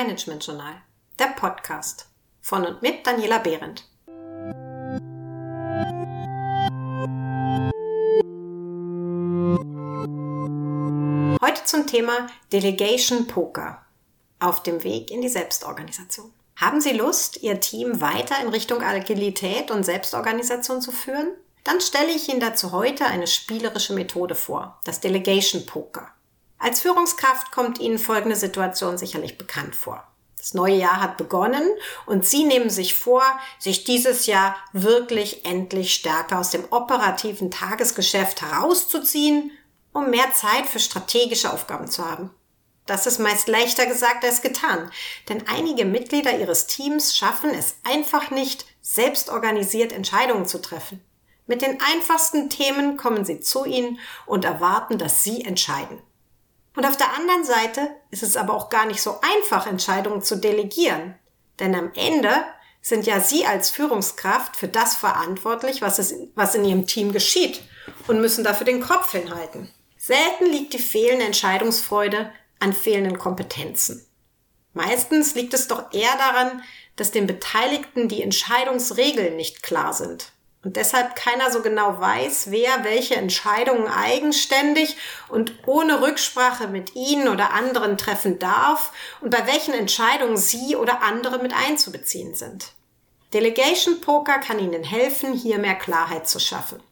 Management Journal, der Podcast von und mit Daniela Behrendt. Heute zum Thema Delegation Poker auf dem Weg in die Selbstorganisation. Haben Sie Lust, Ihr Team weiter in Richtung Agilität und Selbstorganisation zu führen? Dann stelle ich Ihnen dazu heute eine spielerische Methode vor, das Delegation Poker. Als Führungskraft kommt Ihnen folgende Situation sicherlich bekannt vor. Das neue Jahr hat begonnen und Sie nehmen sich vor, sich dieses Jahr wirklich endlich stärker aus dem operativen Tagesgeschäft herauszuziehen, um mehr Zeit für strategische Aufgaben zu haben. Das ist meist leichter gesagt als getan, denn einige Mitglieder Ihres Teams schaffen es einfach nicht, selbst organisiert Entscheidungen zu treffen. Mit den einfachsten Themen kommen Sie zu Ihnen und erwarten, dass Sie entscheiden. Und auf der anderen Seite ist es aber auch gar nicht so einfach, Entscheidungen zu delegieren. Denn am Ende sind ja Sie als Führungskraft für das verantwortlich, was, es, was in Ihrem Team geschieht und müssen dafür den Kopf hinhalten. Selten liegt die fehlende Entscheidungsfreude an fehlenden Kompetenzen. Meistens liegt es doch eher daran, dass den Beteiligten die Entscheidungsregeln nicht klar sind und deshalb keiner so genau weiß, wer welche Entscheidungen eigenständig und ohne Rücksprache mit ihnen oder anderen treffen darf und bei welchen Entscheidungen sie oder andere mit einzubeziehen sind. Delegation Poker kann Ihnen helfen, hier mehr Klarheit zu schaffen.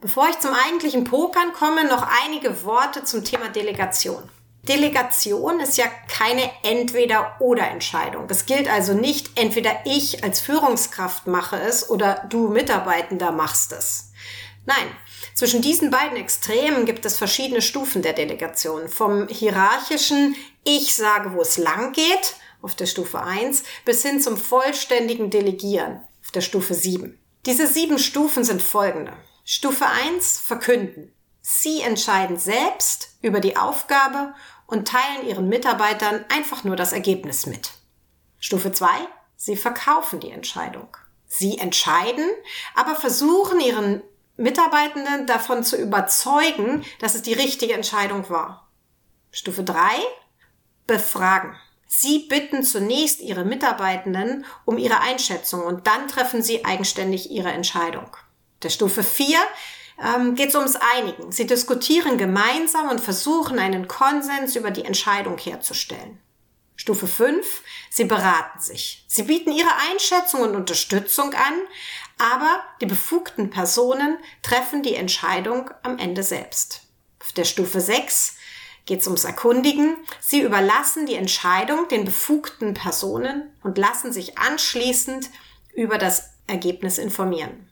Bevor ich zum eigentlichen Pokern komme, noch einige Worte zum Thema Delegation. Delegation ist ja keine Entweder-oder-Entscheidung. Es gilt also nicht, entweder ich als Führungskraft mache es oder du Mitarbeitender machst es. Nein, zwischen diesen beiden Extremen gibt es verschiedene Stufen der Delegation. Vom hierarchischen Ich sage, wo es lang geht, auf der Stufe 1, bis hin zum vollständigen Delegieren, auf der Stufe 7. Diese sieben Stufen sind folgende. Stufe 1, verkünden. Sie entscheiden selbst über die Aufgabe und teilen ihren Mitarbeitern einfach nur das Ergebnis mit. Stufe 2. Sie verkaufen die Entscheidung. Sie entscheiden, aber versuchen ihren Mitarbeitenden davon zu überzeugen, dass es die richtige Entscheidung war. Stufe 3. Befragen. Sie bitten zunächst Ihre Mitarbeitenden um ihre Einschätzung und dann treffen Sie eigenständig Ihre Entscheidung. Der Stufe 4 ähm, geht es ums Einigen. Sie diskutieren gemeinsam und versuchen einen Konsens über die Entscheidung herzustellen. Stufe 5. Sie beraten sich. Sie bieten ihre Einschätzung und Unterstützung an, aber die befugten Personen treffen die Entscheidung am Ende selbst. Auf der Stufe 6 geht es ums Erkundigen. Sie überlassen die Entscheidung den befugten Personen und lassen sich anschließend über das Ergebnis informieren.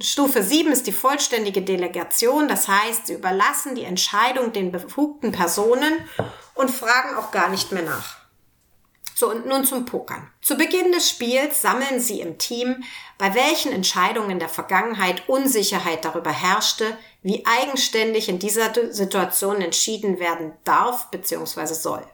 Stufe 7 ist die vollständige Delegation, das heißt, sie überlassen die Entscheidung den befugten Personen und fragen auch gar nicht mehr nach. So, und nun zum Pokern. Zu Beginn des Spiels sammeln Sie im Team, bei welchen Entscheidungen in der Vergangenheit Unsicherheit darüber herrschte, wie eigenständig in dieser Situation entschieden werden darf bzw. soll.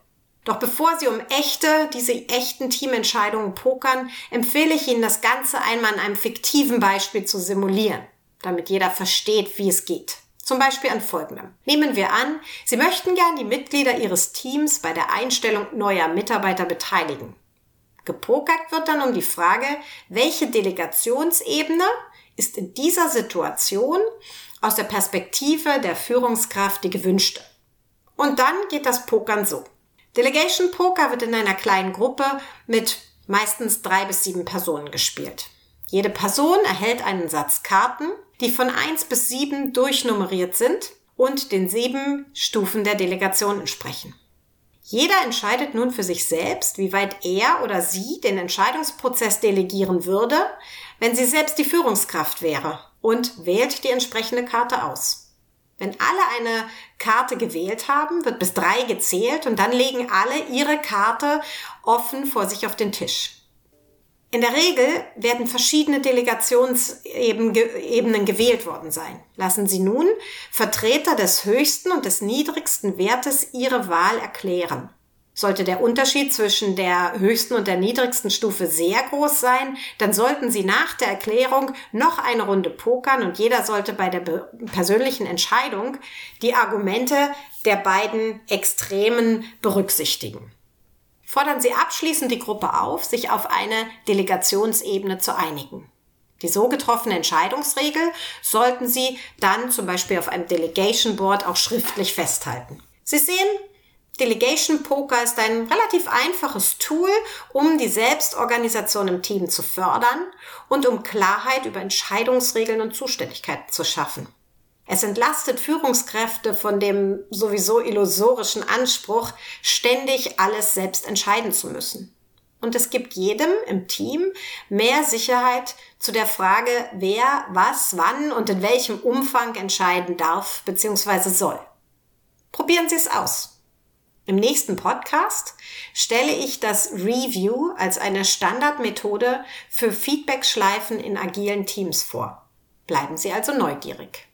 Doch bevor Sie um echte, diese echten Teamentscheidungen pokern, empfehle ich Ihnen, das Ganze einmal an einem fiktiven Beispiel zu simulieren, damit jeder versteht, wie es geht. Zum Beispiel an folgendem. Nehmen wir an, Sie möchten gern die Mitglieder Ihres Teams bei der Einstellung neuer Mitarbeiter beteiligen. Gepokert wird dann um die Frage, welche Delegationsebene ist in dieser Situation aus der Perspektive der Führungskraft die gewünschte. Und dann geht das Pokern so. Delegation Poker wird in einer kleinen Gruppe mit meistens drei bis sieben Personen gespielt. Jede Person erhält einen Satz Karten, die von eins bis sieben durchnummeriert sind und den sieben Stufen der Delegation entsprechen. Jeder entscheidet nun für sich selbst, wie weit er oder sie den Entscheidungsprozess delegieren würde, wenn sie selbst die Führungskraft wäre und wählt die entsprechende Karte aus. Wenn alle eine Karte gewählt haben, wird bis drei gezählt und dann legen alle ihre Karte offen vor sich auf den Tisch. In der Regel werden verschiedene Delegationsebenen gewählt worden sein. Lassen Sie nun Vertreter des höchsten und des niedrigsten Wertes ihre Wahl erklären. Sollte der Unterschied zwischen der höchsten und der niedrigsten Stufe sehr groß sein, dann sollten Sie nach der Erklärung noch eine Runde pokern und jeder sollte bei der persönlichen Entscheidung die Argumente der beiden Extremen berücksichtigen. fordern Sie abschließend die Gruppe auf, sich auf eine Delegationsebene zu einigen. Die so getroffene Entscheidungsregel sollten Sie dann zum Beispiel auf einem Delegation Board auch schriftlich festhalten. Sie sehen, Delegation Poker ist ein relativ einfaches Tool, um die Selbstorganisation im Team zu fördern und um Klarheit über Entscheidungsregeln und Zuständigkeiten zu schaffen. Es entlastet Führungskräfte von dem sowieso illusorischen Anspruch, ständig alles selbst entscheiden zu müssen. Und es gibt jedem im Team mehr Sicherheit zu der Frage, wer was, wann und in welchem Umfang entscheiden darf bzw. soll. Probieren Sie es aus. Im nächsten Podcast stelle ich das Review als eine Standardmethode für Feedbackschleifen in agilen Teams vor. Bleiben Sie also neugierig.